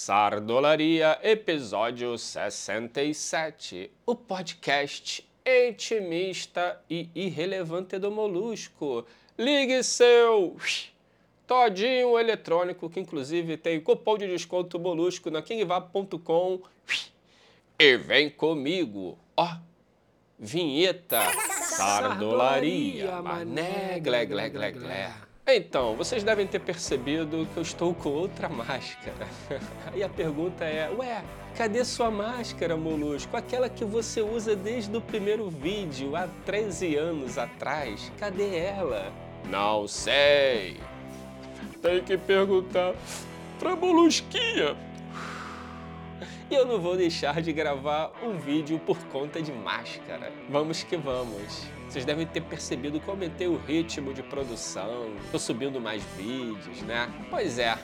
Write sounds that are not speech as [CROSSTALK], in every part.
Sardolaria, episódio 67. O podcast intimista e irrelevante do Molusco. Ligue seu todinho eletrônico, que inclusive tem cupom de desconto Molusco na kingvap.com. E vem comigo, ó, vinheta, [LAUGHS] sardolaria, mané, glé, glé, glé, glé. Então, vocês devem ter percebido que eu estou com outra [LAUGHS] máscara. e a pergunta é: ué, cadê sua máscara, Molusco? Aquela que você usa desde o primeiro vídeo, há 13 anos atrás. Cadê ela? Não sei. Tem que perguntar pra Molusquinha. E eu não vou deixar de gravar um vídeo por conta de máscara. Vamos que vamos. Vocês devem ter percebido que eu aumentei o ritmo de produção, tô subindo mais vídeos, né? Pois é,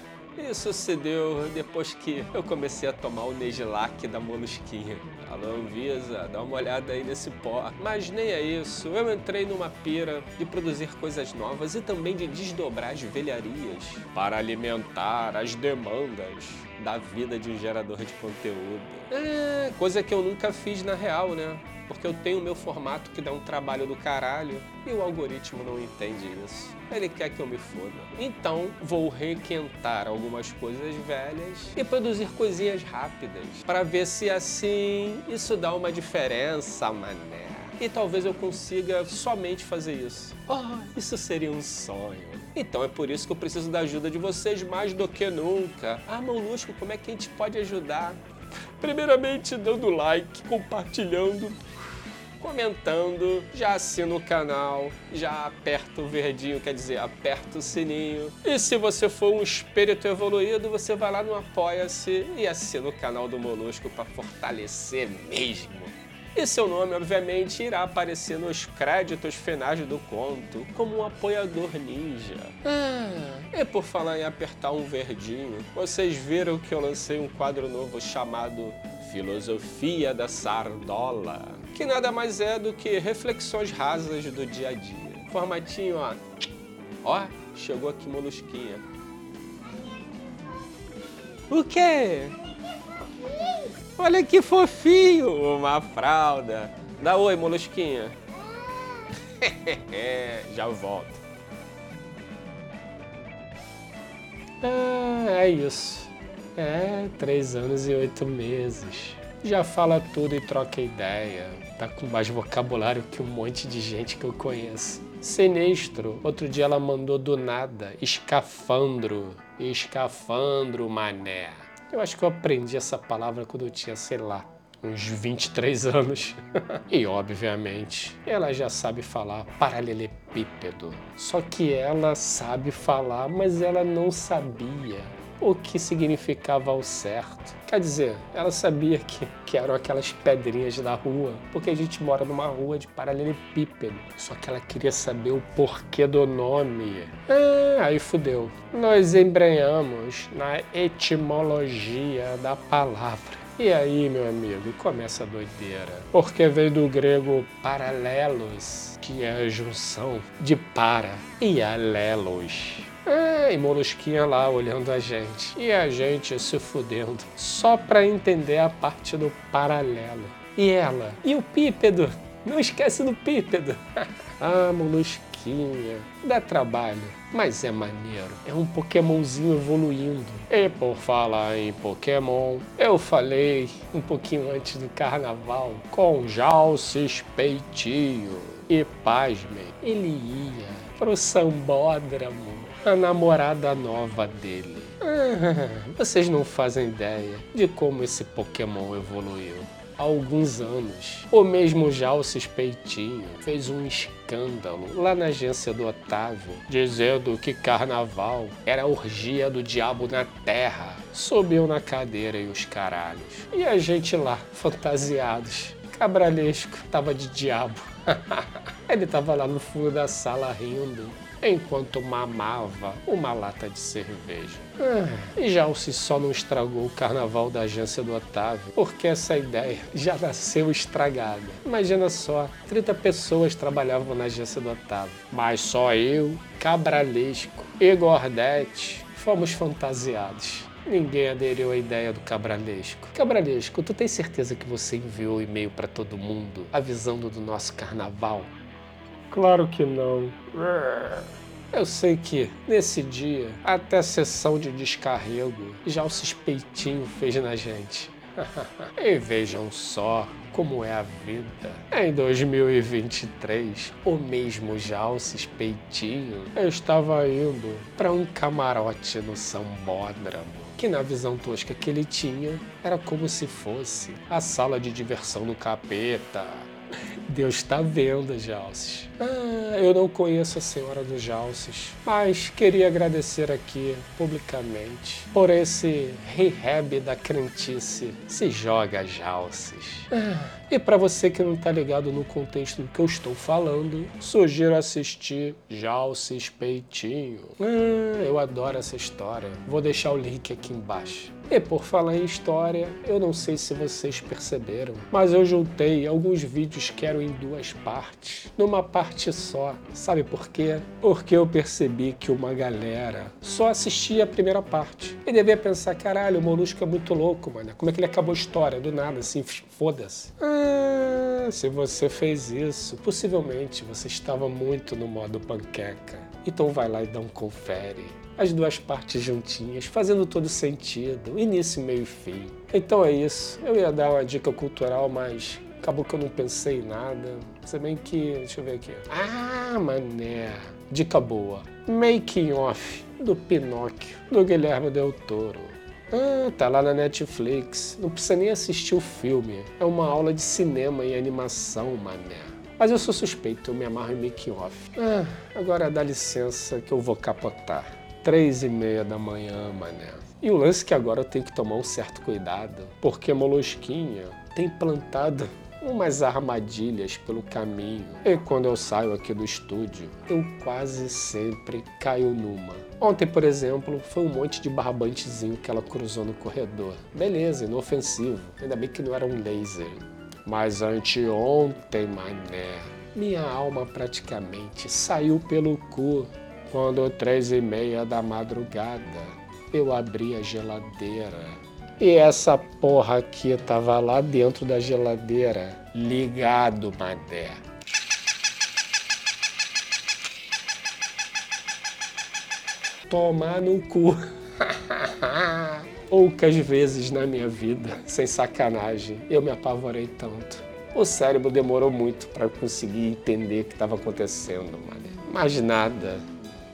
isso se deu depois que eu comecei a tomar o Negilac da Molusquinha. Alô, Anvisa, dá uma olhada aí nesse pó. Mas nem é isso, eu entrei numa pira de produzir coisas novas e também de desdobrar as velharias para alimentar as demandas da vida de um gerador de conteúdo. É, coisa que eu nunca fiz na real, né? porque eu tenho o meu formato que dá um trabalho do caralho e o algoritmo não entende isso. Ele quer que eu me foda. Então, vou requentar algumas coisas velhas e produzir coisinhas rápidas para ver se assim isso dá uma diferença, mané. E talvez eu consiga somente fazer isso. Oh, isso seria um sonho. Então é por isso que eu preciso da ajuda de vocês mais do que nunca. Ah, Molusco, como é que a gente pode ajudar? Primeiramente, dando like, compartilhando comentando, já assina o canal, já aperta o verdinho, quer dizer, aperta o sininho. E se você for um espírito evoluído, você vai lá no Apoia-se e assina o canal do Molusco para fortalecer mesmo. E seu nome, obviamente, irá aparecer nos créditos finais do conto como um apoiador ninja. Ah, e por falar em apertar um verdinho, vocês viram que eu lancei um quadro novo chamado Filosofia da Sardola, que nada mais é do que reflexões rasas do dia a dia. Formatinho, ó. Ó, chegou aqui molusquinha. O quê? Olha que fofinho! Uma fralda. Dá oi, molusquinha. [LAUGHS] Já volto. Ah, é isso. É, três anos e oito meses. Já fala tudo e troca ideia. Tá com mais vocabulário que um monte de gente que eu conheço. Sinistro. Outro dia ela mandou do nada. Escafandro. Escafandro, mané. Eu acho que eu aprendi essa palavra quando eu tinha, sei lá, uns 23 anos. [LAUGHS] e, obviamente, ela já sabe falar paralelepípedo. Só que ela sabe falar, mas ela não sabia o que significava ao certo. Quer dizer, ela sabia que, que eram aquelas pedrinhas da rua, porque a gente mora numa rua de paralelepípedo. Só que ela queria saber o porquê do nome. Ah, aí fudeu. Nós embrenhamos na etimologia da palavra. E aí, meu amigo, começa a doideira. Porque veio do grego paralelos, que é a junção de para e alelos. É, e Molusquinha lá olhando a gente. E a gente se fudendo. Só pra entender a parte do paralelo. E ela? E o pípedo? Não esquece do pípedo. [LAUGHS] ah, Molusquinha. Dá trabalho, mas é maneiro. É um Pokémonzinho evoluindo. E por falar em Pokémon, eu falei um pouquinho antes do carnaval com Jalces Peitinho. E pasmem, ele ia pro Sambódromo a namorada nova dele. Ah, [LAUGHS] vocês não fazem ideia de como esse Pokémon evoluiu. Há alguns anos, o mesmo Jalces Peitinho fez um escândalo lá na agência do Otávio, dizendo que carnaval era a orgia do diabo na terra. Subiu na cadeira e os caralhos. E a gente lá, fantasiados. Cabralesco tava de diabo. [LAUGHS] Ele tava lá no fundo da sala rindo enquanto mamava uma lata de cerveja. Ah, e já o se só não estragou o carnaval da agência do Otávio, porque essa ideia [LAUGHS] já nasceu estragada. Imagina só, 30 pessoas trabalhavam na agência do Otávio, mas só eu, Cabralesco e Gordete fomos fantasiados. ninguém aderiu à ideia do cabralesco. Cabralesco, tu tem certeza que você enviou e-mail para todo mundo avisando do nosso carnaval? Claro que não. Eu sei que, nesse dia, até a sessão de descarrego, já o suspeitinho fez na gente. [LAUGHS] e vejam só como é a vida. Em 2023, o mesmo Jalces Peitinho estava indo para um camarote no Sambódromo que na visão tosca que ele tinha era como se fosse a sala de diversão do capeta. [LAUGHS] Deus está vendo, Jalces. Ah, eu não conheço a senhora dos Jalces, mas queria agradecer aqui publicamente por esse rehab da crentice. Se joga, Jalces. Ah, e para você que não está ligado no contexto do que eu estou falando, sugiro assistir Jalces Peitinho. Ah, eu adoro essa história. Vou deixar o link aqui embaixo. E por falar em história, eu não sei se vocês perceberam, mas eu juntei alguns vídeos que eram em duas partes, numa parte só. Sabe por quê? Porque eu percebi que uma galera só assistia a primeira parte e devia pensar: caralho, o Molusco é muito louco, mano. Como é que ele acabou a história? Do nada, assim, foda-se. Ah, se você fez isso, possivelmente você estava muito no modo panqueca. Então vai lá e dá um confere as duas partes juntinhas, fazendo todo sentido, início, meio e fim. Então é isso. Eu ia dar uma dica cultural, mas acabou que eu não pensei em nada. Se bem que. Deixa eu ver aqui. Ah, mané. Dica boa. Making Off do Pinóquio, do Guilherme Del Toro. Ah, tá lá na Netflix. Não precisa nem assistir o filme. É uma aula de cinema e animação, mané. Mas eu sou suspeito, eu me amarro em making off. Ah, agora dá licença que eu vou capotar. Três e meia da manhã, mané. E o lance é que agora eu tenho que tomar um certo cuidado, porque a Molosquinha tem plantado umas armadilhas pelo caminho. E quando eu saio aqui do estúdio, eu quase sempre caio numa. Ontem, por exemplo, foi um monte de barbantezinho que ela cruzou no corredor. Beleza, inofensivo. Ainda bem que não era um laser. Mas anteontem, mané, minha alma praticamente saiu pelo cu quando três e meia da madrugada eu abri a geladeira e essa porra aqui tava lá dentro da geladeira, ligado, mané. Tomar no cu. [LAUGHS] Poucas vezes na minha vida, sem sacanagem, eu me apavorei tanto. O cérebro demorou muito para conseguir entender o que estava acontecendo, mané. Mas nada,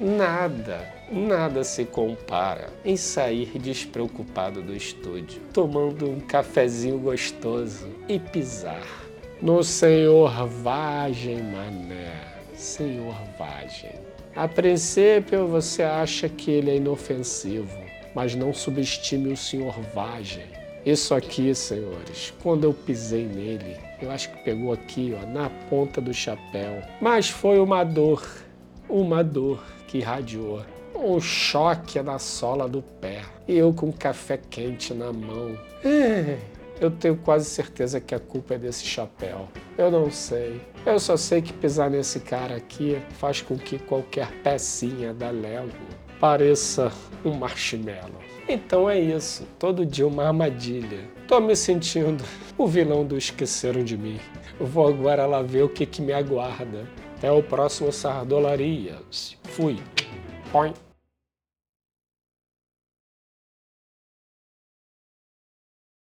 Nada, nada se compara em sair despreocupado do estúdio, tomando um cafezinho gostoso e pisar no Senhor Vagem, mané. Senhor Vagem. A princípio você acha que ele é inofensivo, mas não subestime o Senhor Vagem. Isso aqui, senhores, quando eu pisei nele, eu acho que pegou aqui, ó, na ponta do chapéu. Mas foi uma dor, uma dor que irradiou. Um choque na sola do pé. E eu com café quente na mão. É, eu tenho quase certeza que a culpa é desse chapéu. Eu não sei. Eu só sei que pisar nesse cara aqui faz com que qualquer pecinha da Lego pareça um marshmallow. Então é isso. Todo dia uma armadilha. Tô me sentindo o vilão do Esqueceram de Mim. vou agora lá ver o que, que me aguarda. Até o próximo Sardolarias. Fui. Point.